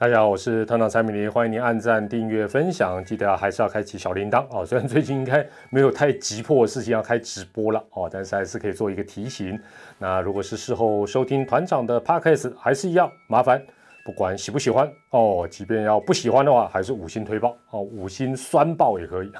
大家好，我是团长蔡明黎，欢迎您按赞、订阅、分享，记得还是要开启小铃铛哦。虽然最近应该没有太急迫的事情要开直播了哦，但是还是可以做一个提醒。那如果是事后收听团长的 podcast，还是一样麻烦。不管喜不喜欢哦，即便要不喜欢的话，还是五星推爆哦，五星酸爆也可以。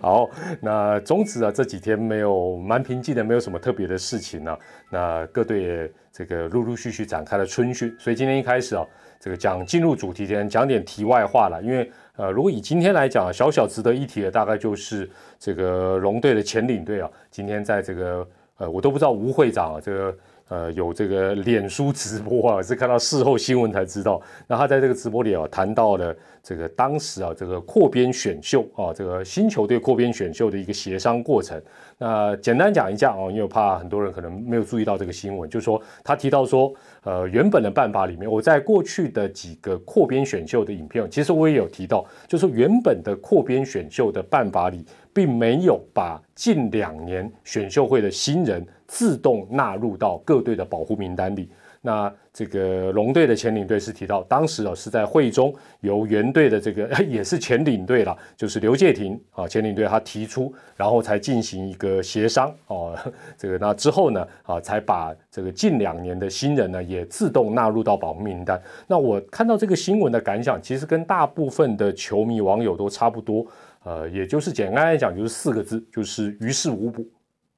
好，那总之啊这几天没有蛮平静的，没有什么特别的事情呢。那各队也这个陆陆续续展开了春训，所以今天一开始啊，这个讲进入主题前讲点题外话了。因为呃，如果以今天来讲，小小值得一提的大概就是这个龙队的前领队啊，今天在这个呃，我都不知道吴会长啊这个。呃，有这个脸书直播啊，是看到事后新闻才知道。那他在这个直播里啊，谈到了这个当时啊，这个扩编选秀啊，这个新球队扩编选秀的一个协商过程。那简单讲一下哦，因为怕很多人可能没有注意到这个新闻，就是说他提到说，呃，原本的办法里面，我在过去的几个扩编选秀的影片，其实我也有提到，就是说原本的扩编选秀的办法里。并没有把近两年选秀会的新人自动纳入到各队的保护名单里。那这个龙队的前领队是提到，当时哦是在会中由原队的这个 也是前领队了，就是刘介廷啊前领队他提出，然后才进行一个协商哦。这个那之后呢啊才把这个近两年的新人呢也自动纳入到保护名单。那我看到这个新闻的感想，其实跟大部分的球迷网友都差不多。呃，也就是简单来讲，就是四个字，就是于事无补，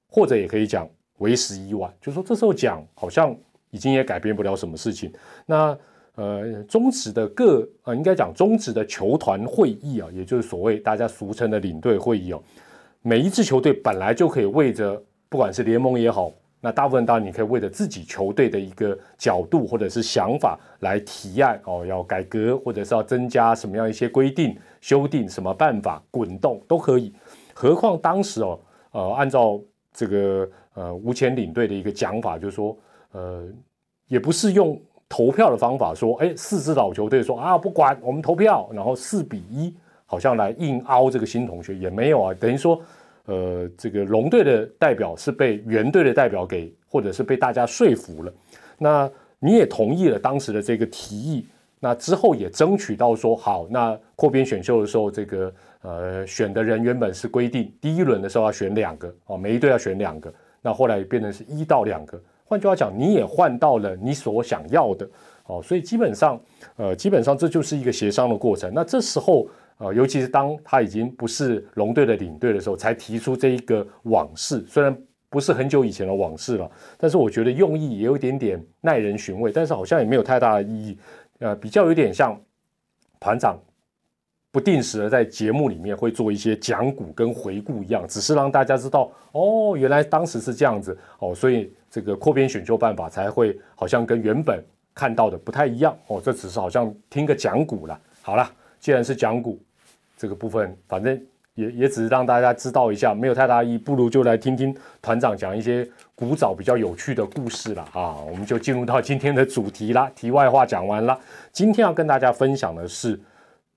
或者也可以讲为时已晚。就是说这时候讲，好像已经也改变不了什么事情。那呃，中止的各呃，应该讲中止的球团会议啊，也就是所谓大家俗称的领队会议哦，每一支球队本来就可以为着，不管是联盟也好。那大部分当然你可以为着自己球队的一个角度或者是想法来提案哦，要改革或者是要增加什么样一些规定、修订什么办法、滚动都可以。何况当时哦，呃，按照这个呃吴前领队的一个讲法，就是说，呃，也不是用投票的方法说，哎，四支老球队说啊不管我们投票，然后四比一好像来硬凹这个新同学也没有啊，等于说。呃，这个龙队的代表是被原队的代表给，或者是被大家说服了。那你也同意了当时的这个提议，那之后也争取到说好，那扩编选秀的时候，这个呃选的人原本是规定第一轮的时候要选两个哦，每一队要选两个，那后来变成是一到两个。换句话讲，你也换到了你所想要的哦，所以基本上呃，基本上这就是一个协商的过程。那这时候。呃，尤其是当他已经不是龙队的领队的时候，才提出这一个往事，虽然不是很久以前的往事了，但是我觉得用意也有一点点耐人寻味，但是好像也没有太大的意义，呃，比较有点像团长不定时的在节目里面会做一些讲古跟回顾一样，只是让大家知道哦，原来当时是这样子哦，所以这个扩编选秀办法才会好像跟原本看到的不太一样哦，这只是好像听个讲古了。好了，既然是讲古。这个部分反正也也只是让大家知道一下，没有太大意义，不如就来听听团长讲一些古早比较有趣的故事了啊！我们就进入到今天的主题啦。题外话讲完了，今天要跟大家分享的是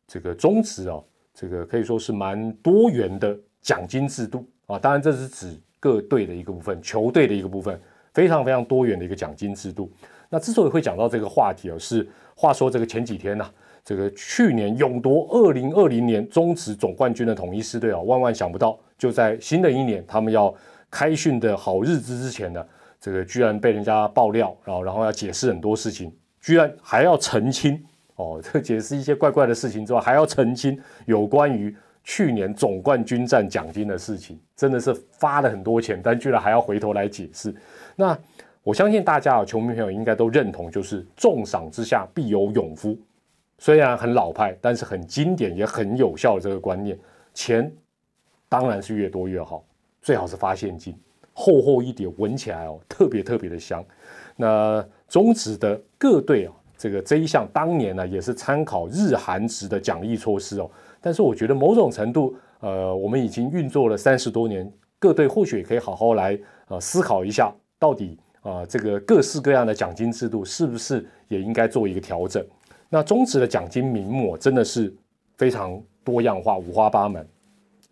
这个中职哦，这个可以说是蛮多元的奖金制度啊。当然这是指各队的一个部分，球队的一个部分，非常非常多元的一个奖金制度。那之所以会讲到这个话题哦，是话说这个前几天呢。这个去年勇夺二零二零年中职总冠军的统一狮队啊，万万想不到，就在新的一年他们要开训的好日子之前呢，这个居然被人家爆料，然后然后要解释很多事情，居然还要澄清哦，这解释一些怪怪的事情之外，还要澄清有关于去年总冠军战奖金的事情，真的是发了很多钱，但居然还要回头来解释。那我相信大家啊，球迷朋友应该都认同，就是重赏之下必有勇夫。虽然很老派，但是很经典也很有效的这个观念，钱当然是越多越好，最好是发现金，厚厚一叠，闻起来哦特别特别的香。那中职的各队啊，这个这一项当年呢也是参考日韩值的奖励措施哦，但是我觉得某种程度，呃，我们已经运作了三十多年，各队或许也可以好好来呃思考一下，到底啊这个各式各样的奖金制度是不是也应该做一个调整。那中职的奖金名目真的是非常多样化、五花八门。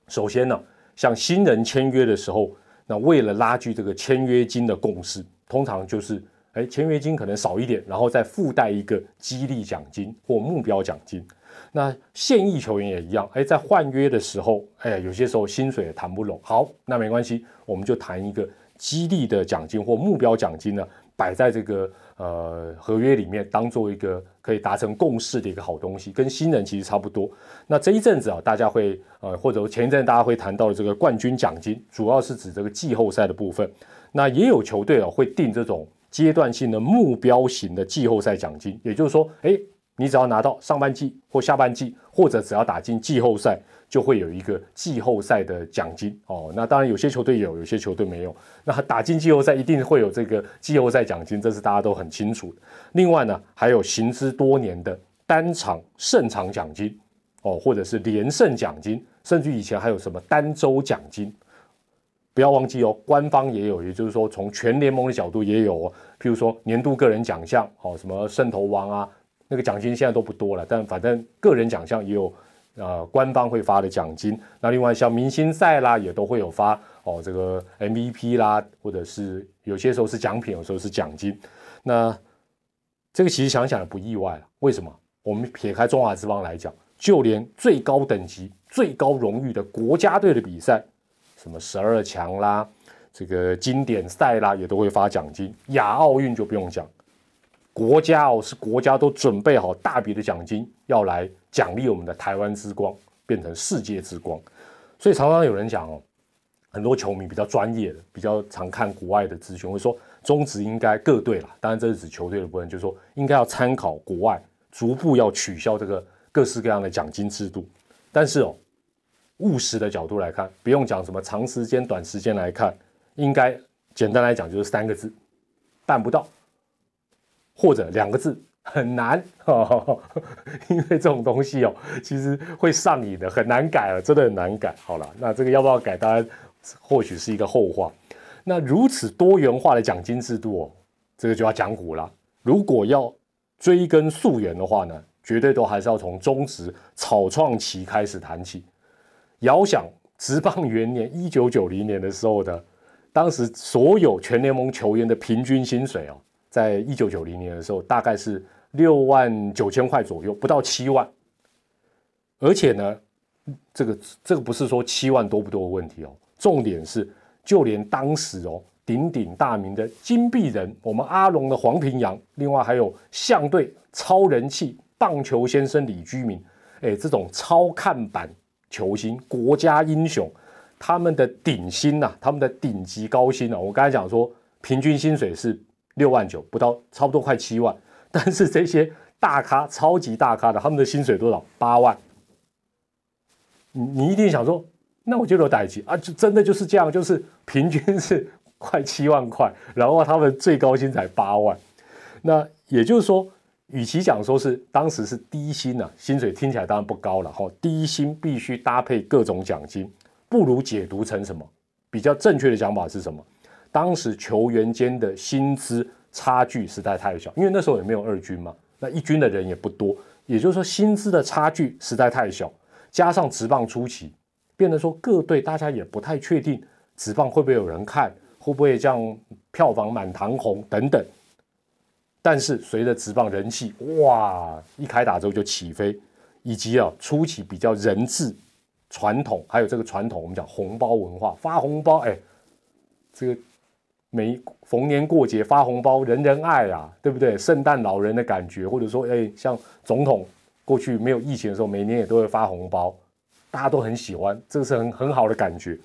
首先呢，像新人签约的时候，那为了拉锯这个签约金的共识，通常就是哎，签约金可能少一点，然后再附带一个激励奖金或目标奖金。那现役球员也一样，哎，在换约的时候，哎，有些时候薪水也谈不拢。好，那没关系，我们就谈一个激励的奖金或目标奖金呢，摆在这个呃合约里面，当做一个可以达成共识的一个好东西，跟新人其实差不多。那这一阵子啊，大家会呃，或者前一阵大家会谈到的这个冠军奖金，主要是指这个季后赛的部分。那也有球队啊，会定这种阶段性的目标型的季后赛奖金，也就是说，哎。你只要拿到上半季或下半季，或者只要打进季后赛，就会有一个季后赛的奖金哦。那当然有些球队有，有些球队没有。那打进季后赛一定会有这个季后赛奖金，这是大家都很清楚。另外呢，还有行之多年的单场胜场奖金哦，或者是连胜奖金，甚至以前还有什么单周奖金。不要忘记哦，官方也有，也就是说从全联盟的角度也有哦。譬如说年度个人奖项哦，什么圣头王啊。那个奖金现在都不多了，但反正个人奖项也有，呃，官方会发的奖金。那另外像明星赛啦，也都会有发哦，这个 MVP 啦，或者是有些时候是奖品，有时候是奖金。那这个其实想想也不意外了。为什么？我们撇开中华之邦来讲，就连最高等级、最高荣誉的国家队的比赛，什么十二强啦，这个经典赛啦，也都会发奖金。亚奥运就不用讲。国家哦，是国家都准备好大笔的奖金要来奖励我们的台湾之光，变成世界之光。所以常常有人讲哦，很多球迷比较专业的，比较常看国外的资讯，会说中职应该各队啦，当然这是指球队的部分，就是说应该要参考国外，逐步要取消这个各式各样的奖金制度。但是哦，务实的角度来看，不用讲什么长时间、短时间来看，应该简单来讲就是三个字：办不到。或者两个字很难，因为这种东西哦，其实会上瘾的，很难改了，真的很难改。好了，那这个要不要改，当然或许是一个后话。那如此多元化的奖金制度哦，这个就要讲古了。如果要追根溯源的话呢，绝对都还是要从中职草创期开始谈起。遥想职棒元年一九九零年的时候的，当时所有全联盟球员的平均薪水哦。在一九九零年的时候，大概是六万九千块左右，不到七万。而且呢，这个这个不是说七万多不多的问题哦，重点是就连当时哦鼎鼎大名的金币人，我们阿龙的黄平洋，另外还有象队超人气棒球先生李居明，哎，这种超看板球星、国家英雄，他们的顶薪呐，他们的顶级高薪啊，我刚才讲说，平均薪水是。六万九不到，差不多快七万。但是这些大咖、超级大咖的，他们的薪水多少？八万。你你一定想说，那我就有代级啊，就真的就是这样，就是平均是快七万块，然后他们最高薪才八万。那也就是说，与其讲说是当时是低薪呢，薪水听起来当然不高了哈。低薪必须搭配各种奖金，不如解读成什么？比较正确的讲法是什么？当时球员间的薪资差距实在太小，因为那时候也没有二军嘛，那一军的人也不多，也就是说薪资的差距实在太小，加上职棒初期，变得说各队大家也不太确定职棒会不会有人看，会不会这样票房满堂红等等。但是随着职棒人气哇一开打之后就起飞，以及啊初期比较人质传统，还有这个传统我们讲红包文化发红包，哎，这个。每逢年过节发红包，人人爱啊，对不对？圣诞老人的感觉，或者说，哎，像总统过去没有疫情的时候，每年也都会发红包，大家都很喜欢，这个是很很好的感觉。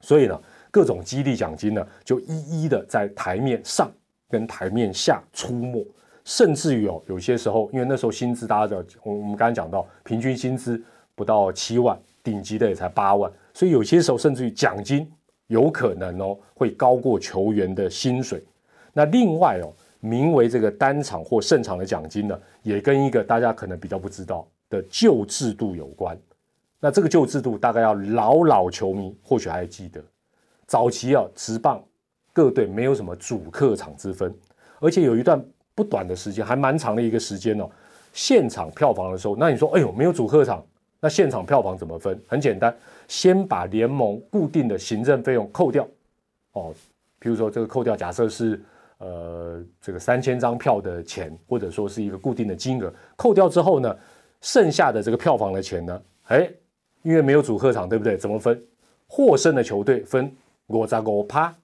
所以呢，各种激励奖金呢，就一一的在台面上跟台面下出没，甚至于哦，有些时候，因为那时候薪资大家的，我我们刚刚讲到，平均薪资不到七万，顶级的也才八万，所以有些时候甚至于奖金。有可能哦，会高过球员的薪水。那另外哦，名为这个单场或胜场的奖金呢，也跟一个大家可能比较不知道的旧制度有关。那这个旧制度大概要老老球迷或许还记得，早期啊，职棒各队没有什么主客场之分，而且有一段不短的时间，还蛮长的一个时间哦。现场票房的时候，那你说，哎呦，没有主客场，那现场票房怎么分？很简单。先把联盟固定的行政费用扣掉，哦，比如说这个扣掉，假设是呃这个三千张票的钱，或者说是一个固定的金额，扣掉之后呢，剩下的这个票房的钱呢，哎，因为没有主客场，对不对？怎么分？获胜的球队分五十五趴，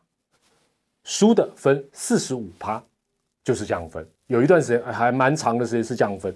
输的分四十五趴，就是这样分。有一段时间还蛮长的时间是这样分，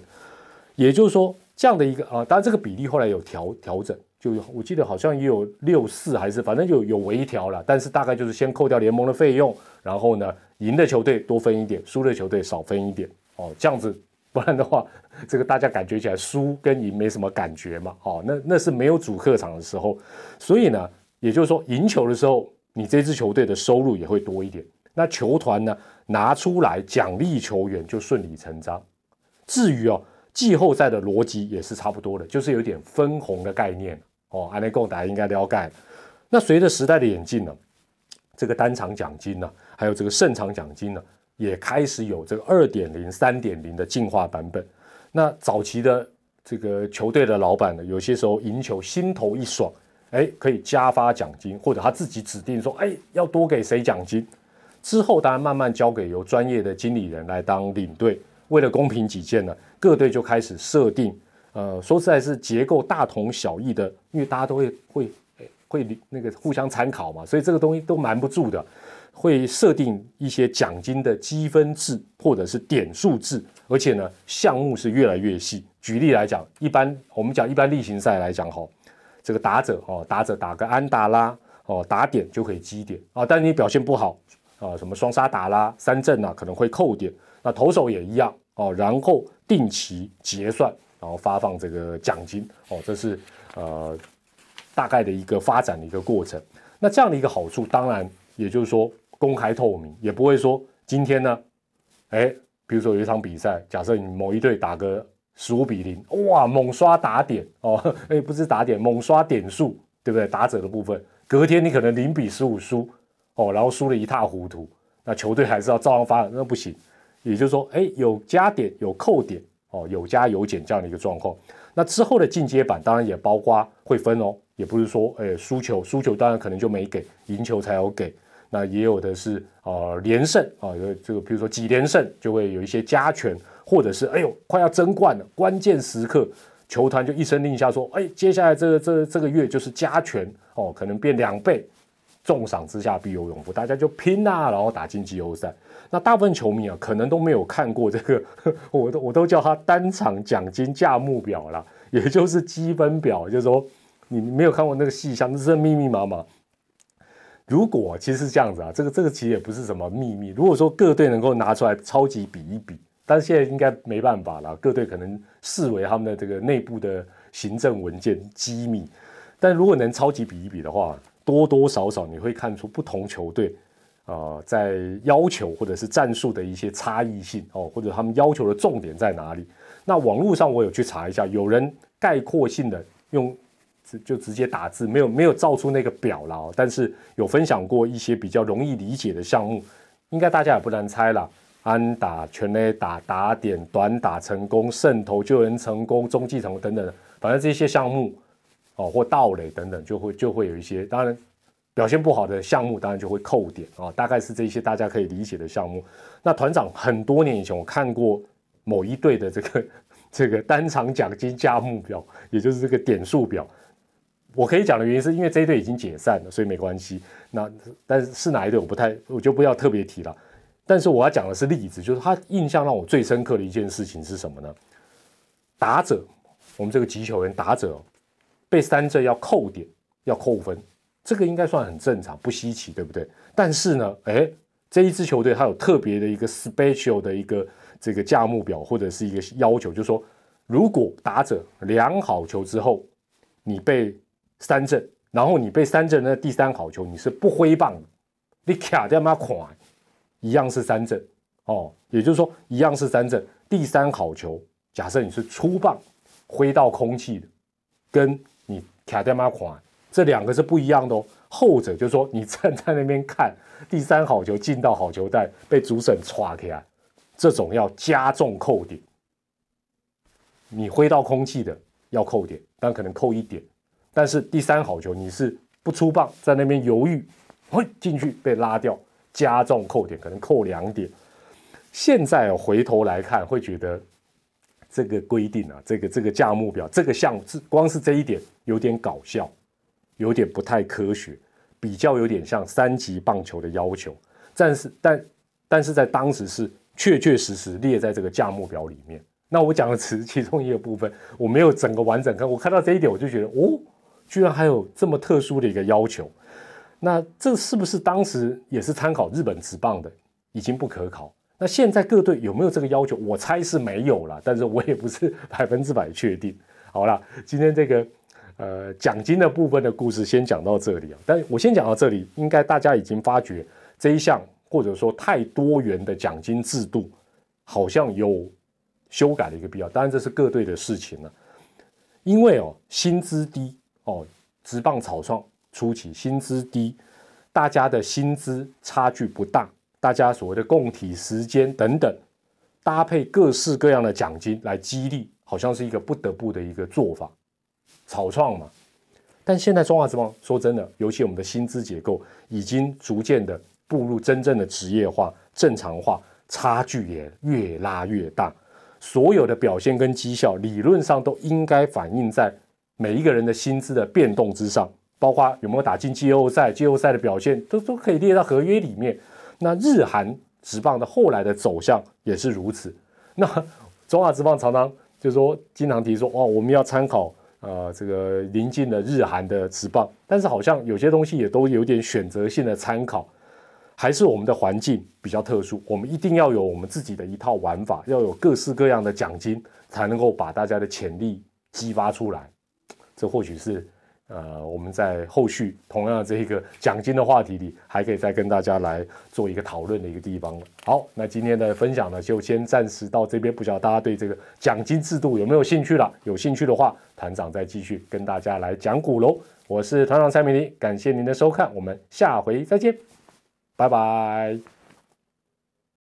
也就是说这样的一个啊，当然这个比例后来有调调整，就我记得好像也有六四还是反正有有微调了，但是大概就是先扣掉联盟的费用，然后呢赢的球队多分一点，输的球队少分一点哦，这样子不然的话，这个大家感觉起来输跟赢没什么感觉嘛，哦，那那是没有主客场的时候，所以呢。也就是说，赢球的时候，你这支球队的收入也会多一点。那球团呢，拿出来奖励球员就顺理成章。至于哦，季后赛的逻辑也是差不多的，就是有点分红的概念哦。安内贡大家应该了解。那随着时代的演进呢，这个单场奖金呢，还有这个胜场奖金呢，也开始有这个二点零、三点零的进化版本。那早期的这个球队的老板呢，有些时候赢球心头一爽。哎，可以加发奖金，或者他自己指定说，哎，要多给谁奖金？之后当然慢慢交给由专业的经理人来当领队。为了公平起见呢，各队就开始设定，呃，说实在是结构大同小异的，因为大家都会会会那个互相参考嘛，所以这个东西都瞒不住的。会设定一些奖金的积分制或者是点数制，而且呢，项目是越来越细。举例来讲，一般我们讲一般例行赛来讲，哈。这个打者哦，打者打个安打啦，哦打点就可以积点啊。但你表现不好啊，什么双杀打啦、三振啊，可能会扣点。那投手也一样哦，然后定期结算，然后发放这个奖金哦。这是呃大概的一个发展的一个过程。那这样的一个好处，当然也就是说公开透明，也不会说今天呢，哎，比如说有一场比赛，假设你某一队打个。十五比零，哇，猛刷打点哦，哎，不是打点，猛刷点数，对不对？打者的部分，隔天你可能零比十五输哦，然后输的一塌糊涂，那球队还是要照样发，那不行。也就是说，哎，有加点，有扣点哦，有加有减这样的一个状况。那之后的进阶版当然也包括会分哦，也不是说，哎，输球，输球当然可能就没给，赢球才有给。那也有的是啊，连胜啊，有这个，比如说几连胜就会有一些加权。或者是哎呦，快要争冠了，关键时刻，球团就一声令下说，哎，接下来这个这这个月就是加权哦，可能变两倍，重赏之下必有勇夫，大家就拼呐，然后打进季后赛。那大部分球迷啊，可能都没有看过这个，我都我都叫他单场奖金价目表了，也就是积分表，就是说你没有看过那个细项，那是密密麻麻。如果其实是这样子啊，这个这个其实也不是什么秘密。如果说各队能够拿出来超级比一比。但是现在应该没办法了，各队可能视为他们的这个内部的行政文件机密。但如果能超级比一比的话，多多少少你会看出不同球队啊在要求或者是战术的一些差异性哦，或者他们要求的重点在哪里。那网络上我有去查一下，有人概括性的用就直接打字，没有没有造出那个表了，但是有分享过一些比较容易理解的项目，应该大家也不难猜了。安打、全垒打、打点、短打成功、胜投、救援成功、中继成功等等，反正这些项目哦，或盗垒等等，就会就会有一些。当然，表现不好的项目，当然就会扣点啊。大概是这些大家可以理解的项目。那团长很多年以前我看过某一队的这个 这个单场奖金价目表，也就是这个点数表。我可以讲的原因是因为这一队已经解散了，所以没关系。那但是是哪一队，我不太，我就不要特别提了。但是我要讲的是例子，就是他印象让我最深刻的一件事情是什么呢？打者，我们这个击球员打者被三振要扣点，要扣分，这个应该算很正常，不稀奇，对不对？但是呢，哎，这一支球队它有特别的一个 special 的一个这个价目表或者是一个要求，就是说，如果打者量好球之后，你被三振，然后你被三振的第三好球，你是不挥棒的，你卡掉妈垮。一样是三振哦，也就是说一样是三振。第三好球，假设你是出棒挥到空气的，跟你卡掉马款，这两个是不一样的哦。后者就是说你站在那边看第三好球进到好球带被主审歘起来，这种要加重扣点。你挥到空气的要扣点，但可能扣一点。但是第三好球你是不出棒在那边犹豫，嘿进去被拉掉。加重扣点，可能扣两点。现在回头来看，会觉得这个规定啊，这个这个价目表，这个项目是光是这一点有点搞笑，有点不太科学，比较有点像三级棒球的要求。但是但但是在当时是确确实实列在这个价目表里面。那我讲的只是其中一个部分，我没有整个完整看。我看到这一点，我就觉得哦，居然还有这么特殊的一个要求。那这是不是当时也是参考日本职棒的？已经不可考。那现在各队有没有这个要求？我猜是没有了，但是我也不是 百分之百确定。好了，今天这个呃奖金的部分的故事先讲到这里啊。但我先讲到这里，应该大家已经发觉这一项或者说太多元的奖金制度，好像有修改的一个必要。当然这是各队的事情了，因为哦薪资低哦，职棒草创。初期薪资低，大家的薪资差距不大，大家所谓的供体时间等等，搭配各式各样的奖金来激励，好像是一个不得不的一个做法，草创嘛。但现在中华之邦说真的，尤其我们的薪资结构已经逐渐的步入真正的职业化、正常化，差距也越拉越大，所有的表现跟绩效理论上都应该反映在每一个人的薪资的变动之上。包括有没有打进季后赛，季后赛的表现都都可以列到合约里面。那日韩职棒的后来的走向也是如此。那中华职棒常常就说，经常提说，哦，我们要参考呃这个临近的日韩的职棒，但是好像有些东西也都有点选择性的参考，还是我们的环境比较特殊，我们一定要有我们自己的一套玩法，要有各式各样的奖金，才能够把大家的潜力激发出来。这或许是。呃，我们在后续同样的这一个奖金的话题里，还可以再跟大家来做一个讨论的一个地方好，那今天的分享呢，就先暂时到这边。不晓得大家对这个奖金制度有没有兴趣了？有兴趣的话，团长再继续跟大家来讲股楼。我是团长蔡明黎，感谢您的收看，我们下回再见，拜拜。